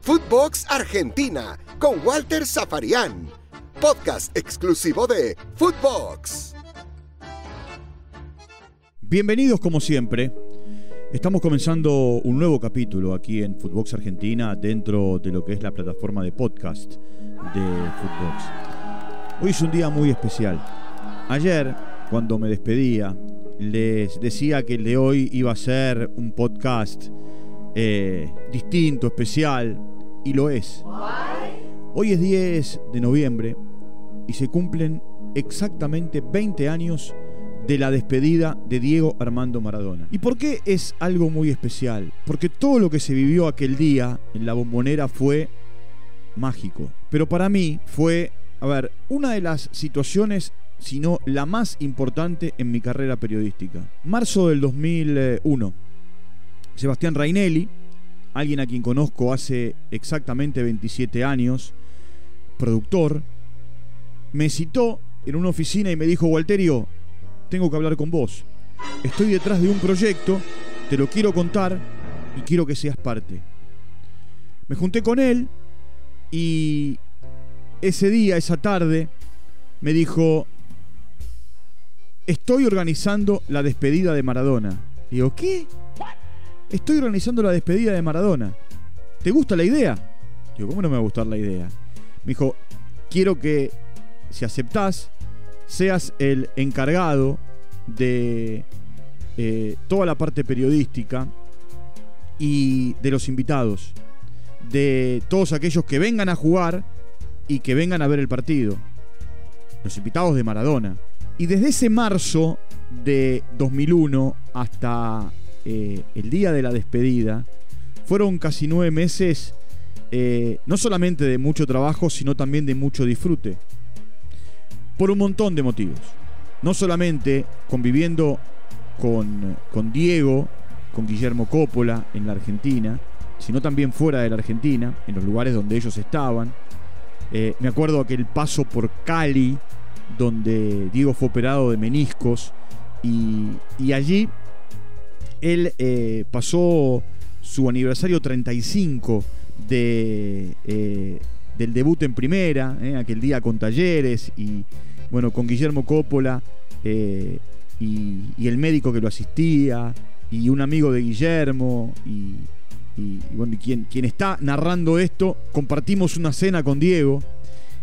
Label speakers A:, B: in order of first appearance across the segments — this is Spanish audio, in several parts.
A: Footbox Argentina con Walter Zafarian. Podcast exclusivo de Footbox.
B: Bienvenidos como siempre. Estamos comenzando un nuevo capítulo aquí en Footbox Argentina dentro de lo que es la plataforma de podcast de Footbox. Hoy es un día muy especial. Ayer, cuando me despedía, les decía que el de hoy iba a ser un podcast eh, distinto, especial, y lo es. Hoy es 10 de noviembre y se cumplen exactamente 20 años de la despedida de Diego Armando Maradona. ¿Y por qué es algo muy especial? Porque todo lo que se vivió aquel día en la bombonera fue mágico. Pero para mí fue, a ver, una de las situaciones, si no la más importante en mi carrera periodística. Marzo del 2001. Sebastián Rainelli, alguien a quien conozco hace exactamente 27 años, productor, me citó en una oficina y me dijo, Walterio, tengo que hablar con vos. Estoy detrás de un proyecto, te lo quiero contar y quiero que seas parte. Me junté con él y ese día, esa tarde, me dijo, estoy organizando la despedida de Maradona. Digo, ¿qué? Estoy organizando la despedida de Maradona. ¿Te gusta la idea? Digo, ¿cómo no me va a gustar la idea? Me dijo, quiero que, si aceptás, seas el encargado de eh, toda la parte periodística y de los invitados, de todos aquellos que vengan a jugar y que vengan a ver el partido. Los invitados de Maradona. Y desde ese marzo de 2001 hasta eh, el día de la despedida, fueron casi nueve meses, eh, no solamente de mucho trabajo, sino también de mucho disfrute. Por un montón de motivos. No solamente conviviendo con, con Diego, con Guillermo Coppola en la Argentina, sino también fuera de la Argentina, en los lugares donde ellos estaban. Eh, me acuerdo aquel paso por Cali, donde Diego fue operado de meniscos, y, y allí él eh, pasó su aniversario 35 de, eh, del debut en primera, eh, aquel día con Talleres y bueno, con Guillermo Coppola y, el médico que lo asistía y un amigo de Guillermo y, bueno, quien, quien está narrando esto, compartimos una cena con Diego,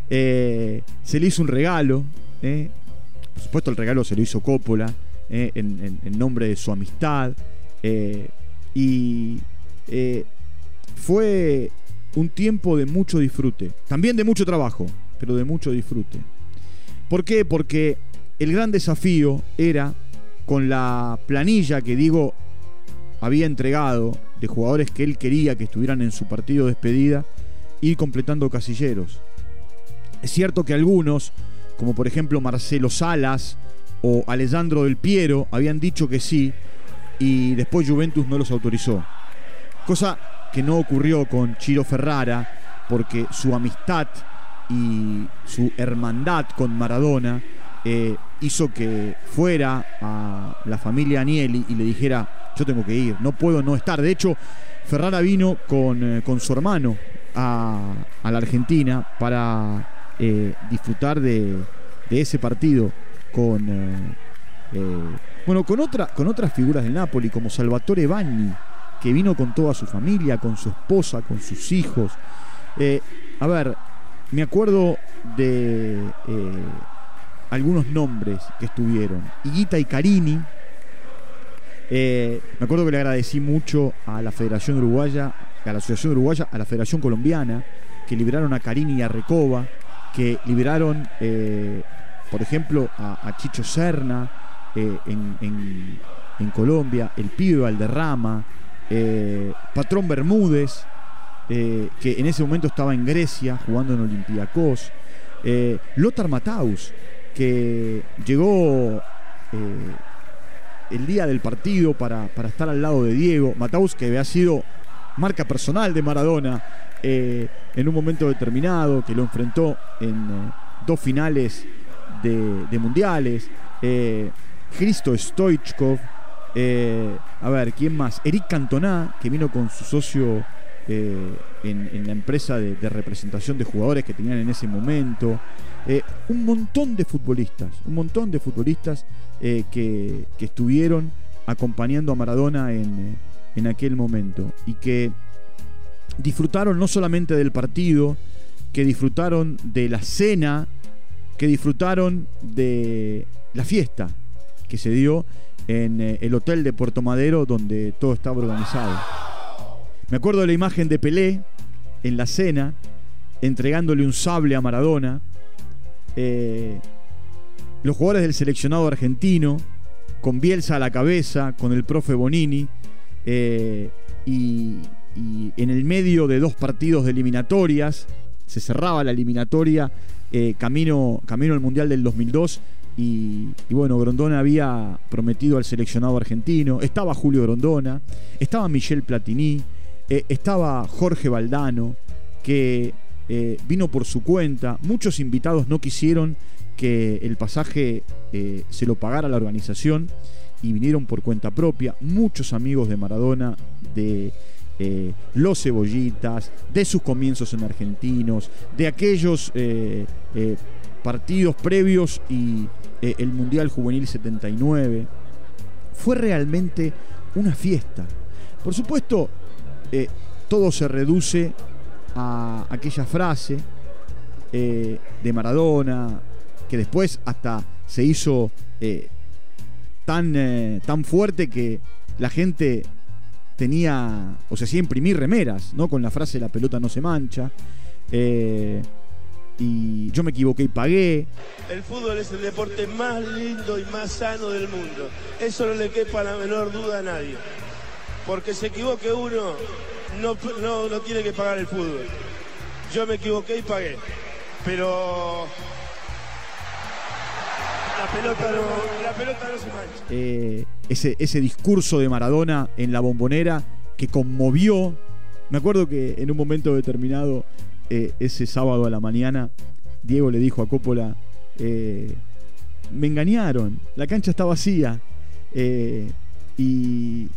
B: se le hizo un regalo, por supuesto el regalo se lo hizo Coppola, eh, en, nombre de su amistad. Eh, y eh, fue un tiempo de mucho disfrute, también de mucho trabajo, pero de mucho disfrute. ¿Por qué? Porque el gran desafío era con la planilla que digo había entregado de jugadores que él quería que estuvieran en su partido de despedida, ir completando casilleros. Es cierto que algunos, como por ejemplo Marcelo Salas, o Alessandro del Piero habían dicho que sí y después Juventus no los autorizó. Cosa que no ocurrió con Chiro Ferrara porque su amistad y su hermandad con Maradona eh, hizo que fuera a la familia Anieli y le dijera, yo tengo que ir, no puedo no estar. De hecho, Ferrara vino con, eh, con su hermano a, la Argentina para eh, disfrutar de, de ese partido con eh, eh, bueno con otra con otras figuras del Napoli como Salvatore Bagni que vino con toda su familia con su esposa con sus hijos. Eh, a ver me acuerdo de algunos nombres que estuvieron. Higuita y Carini. Me acuerdo que le agradecí mucho a la Federación Uruguaya a la Asociación Uruguaya a la Federación Colombiana que liberaron a Carini y a Recoba que liberaron por ejemplo, a, Chicho Serna eh, en, Colombia, el pibe Valderrama, eh, Patrón Bermúdez, eh, que en ese momento estaba en Grecia jugando en Olympiacos, Lothar Mataus, que llegó el día del partido para, para, estar al lado de Diego, Mataus que había sido marca personal de Maradona en un momento determinado, que lo enfrentó en dos finales de, mundiales, eh, Cristo Stoichkov, Eh, a ver, ¿quién más? Eric Cantona, que vino con su socio eh, en, la empresa de, representación de jugadores que tenían en ese momento. Eh, un montón de futbolistas, un montón de futbolistas que, que, estuvieron acompañando a Maradona en, en aquel momento y que disfrutaron no solamente del partido, que disfrutaron de la cena, que disfrutaron de la fiesta que se dio en eh, el hotel de Puerto Madero donde todo estaba organizado. Me acuerdo de la imagen de Pelé en la cena, entregándole un sable a Maradona. Eh, los jugadores del seleccionado argentino, con Bielsa a la cabeza, con el profe Bonini, eh, y, en el medio de dos partidos de eliminatorias, se cerraba la eliminatoria camino, camino al Mundial del 2002 y, bueno, Grondona había prometido al seleccionado argentino, estaba Julio Grondona, estaba Michel Platini, eh, estaba Jorge Valdano, que eh, vino por su cuenta. Muchos invitados no quisieron que el pasaje eh, se lo pagara la organización y vinieron por cuenta propia. Muchos amigos de Maradona, de los cebollitas, de sus comienzos en argentinos, de aquellos partidos previos y eh, el Mundial Juvenil 79. Fue realmente una fiesta. Por supuesto, eh, todo se reduce a aquella frase eh, de Maradona, que después hasta se hizo tan, tan fuerte que la gente tenía, o se hacía imprimir remeras, ¿no? Con la frase la pelota no se mancha y yo me equivoqué y pagué.
C: El fútbol es el deporte más lindo y más sano del mundo. Eso no le quepa la menor duda a nadie. Porque se equivoque uno, no, no, tiene que pagar el fútbol. Yo me equivoqué y pagué. Pero la pelota no, no se mancha.
B: Eh, ese, ese discurso de Maradona en la bombonera que conmovió. Me acuerdo que en un momento determinado eh, ese sábado a la mañana, Diego le dijo a Coppola, eh, me engañaron, la cancha está vacía y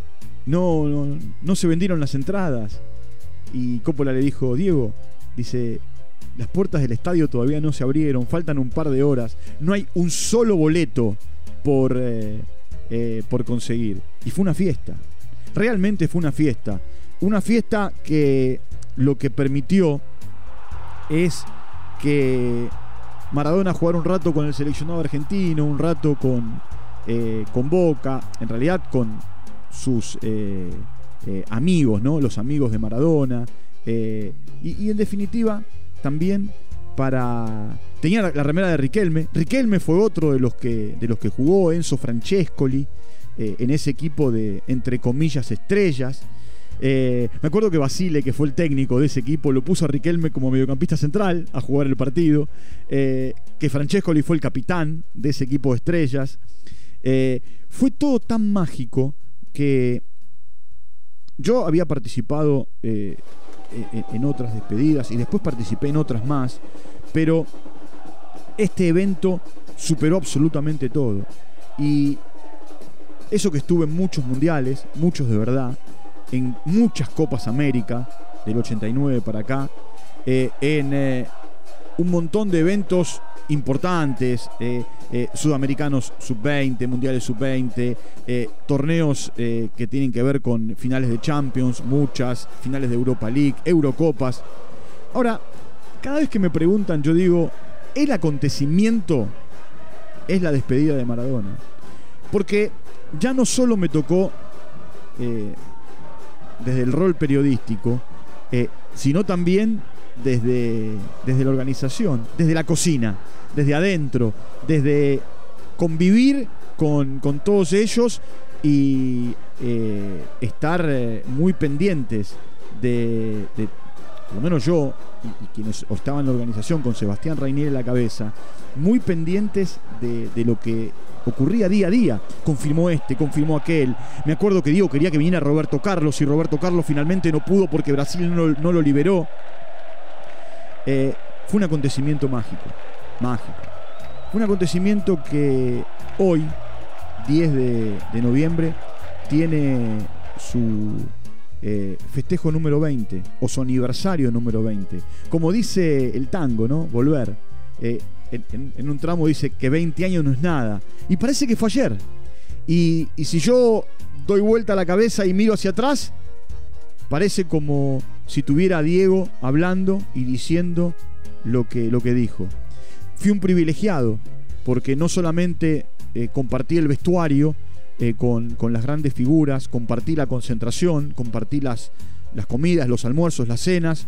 B: no, no, se vendieron las entradas. Y Coppola le dijo, Diego, dice, las puertas del estadio todavía no se abrieron, faltan un par de horas, no hay un solo boleto por, por conseguir. Y fue una fiesta, realmente fue una fiesta. Una fiesta que lo que permitió es que Maradona jugara un rato con el seleccionado argentino, un rato con, eh, con Boca, en realidad con sus eh, eh, amigos, ¿no? Los amigos de Maradona. Y, en definitiva, también para. Tenía la, remera de Riquelme. Riquelme fue otro de los que, de los que jugó, Enzo Francescoli, en ese equipo de, entre comillas, estrellas. Eh, me acuerdo que Basile, que fue el técnico de ese equipo, lo puso a Riquelme como mediocampista central a jugar el partido. Eh, que Francescoli fue el capitán de ese equipo de estrellas. Eh, fue todo tan mágico que yo había participado en otras despedidas y después participé en otras más, pero este evento superó absolutamente todo. Y eso que estuve en muchos mundiales, muchos de verdad, en muchas Copas América, del 89 para acá, eh, en eh, un montón de eventos importantes, eh, sudamericanos sub-20, mundiales sub-20, torneos que tienen que ver con finales de Champions, muchas, finales de Europa League, Eurocopas. Ahora, cada vez que me preguntan, yo digo, el acontecimiento es la despedida de Maradona. Porque ya no solo me tocó desde el rol periodístico, eh, sino también desde, desde la organización, desde la cocina, desde adentro, desde convivir con, todos ellos y eh, estar eh, muy pendientes de, por lo menos yo y, quienes estaban en la organización con Sebastián Reinier en la cabeza, muy pendientes de, de lo que ocurría día a día. Confirmó este, confirmó aquel. Me acuerdo que Diego quería que viniera Roberto Carlos y Roberto Carlos finalmente no pudo porque Brasil no, lo liberó. Eh, fue un acontecimiento mágico, mágico. Fue un acontecimiento que hoy, 10 de, noviembre, tiene su eh, festejo número 20 o su aniversario número 20. Como dice el tango, ¿no? Volver. Eh, en, un tramo dice que 20 años no es nada. Y parece que fue ayer. Y, y si yo doy vuelta a la cabeza y miro hacia atrás, parece como si tuviera a Diego hablando y diciendo lo que, lo que dijo. Fui un privilegiado, porque no solamente eh, compartí el vestuario eh, con, las grandes figuras, compartí la concentración, compartí las, las comidas, los almuerzos, las cenas,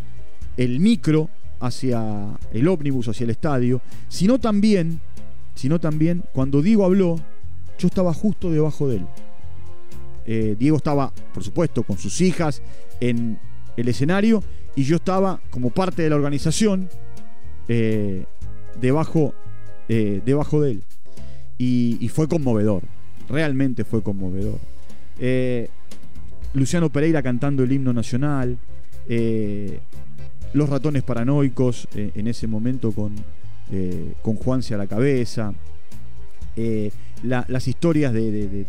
B: el micro hacia el ómnibus, hacia el estadio, sino también, sino también cuando Diego habló, yo estaba justo debajo de él. Eh, Diego estaba, por supuesto, con sus hijas en el escenario y yo estaba como parte de la organización eh, debajo, eh, debajo de él. Y, fue conmovedor, realmente fue conmovedor. Luciano Pereira cantando el himno nacional, los ratones paranoicos en ese momento con, con Juanse a la cabeza las historias de,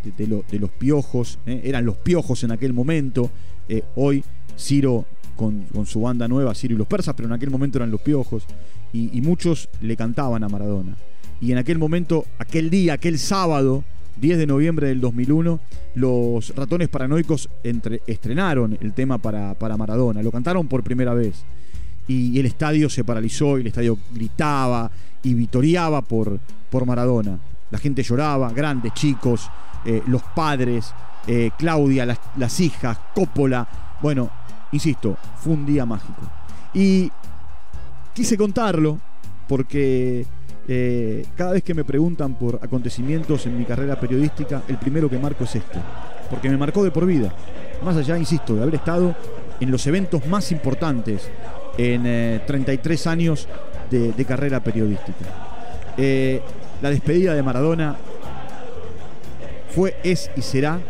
B: los piojos, ¿eh? eran los piojos en aquel momento, eh, hoy Ciro con, su banda nueva, Ciro y los persas, pero en aquel momento eran los piojos, y, muchos le cantaban a Maradona. Y en aquel momento, aquel día, aquel sábado, 10 de noviembre del 2001, los ratones paranoicos estrenaron el tema para, para, Maradona, lo cantaron por primera vez. Y, el estadio se paralizó y el estadio gritaba y vitoreaba por, por Maradona. La gente lloraba, grandes, chicos, eh, los padres, eh, Claudia, las, hijas, Coppola. Bueno, insisto, fue un día mágico. Y quise contarlo porque eh, cada vez que me preguntan por acontecimientos en mi carrera periodística, el primero que marco es este. Porque me marcó de por vida. Más allá, insisto, de haber estado en los eventos más importantes en 33 años de carrera periodística la despedida de Maradona fue, es y será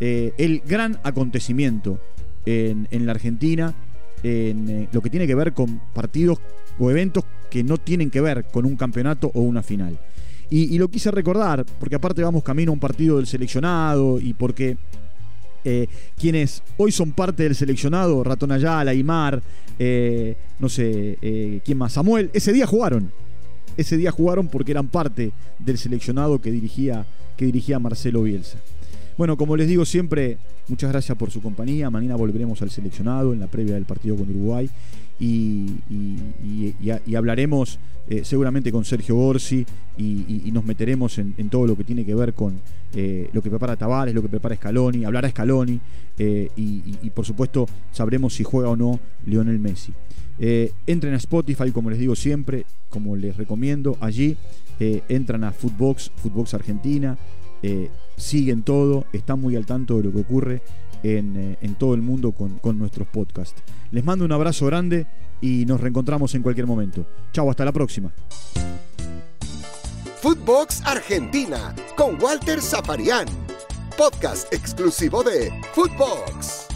B: eh, el gran acontecimiento en, la Argentina en eh, lo que tiene que ver con partidos o eventos que no tienen que ver con un campeonato o una final. Y, lo quise recordar, porque aparte vamos camino a un partido del seleccionado y porque eh, quienes hoy son parte del seleccionado, Ratón Ayala, Aymar, no sé, ¿quién más? Samuel, ese día jugaron ese día jugaron porque eran parte del seleccionado que dirigía, que dirigía Marcelo Bielsa. Bueno, como les digo siempre, muchas gracias por su compañía. Mañana volveremos al seleccionado en la previa del partido con Uruguay y, hablaremos eh, seguramente con Sergio Gorsi y, nos meteremos en, todo lo que tiene que ver con eh, lo que prepara Tavares, lo que prepara Scaloni, hablará Scaloni eh, y por supuesto sabremos si juega o no Lionel Messi. Entren a Spotify, como les digo siempre, como les recomiendo. Allí entran a Footbox, Footbox Argentina, siguen todo, están muy al tanto de lo que ocurre en, todo el mundo con, con, nuestros podcasts. Les mando un abrazo grande y nos reencontramos en cualquier momento. Chau, hasta la próxima.
A: Footbox Argentina con Walter Zaparián, podcast exclusivo de Footbox.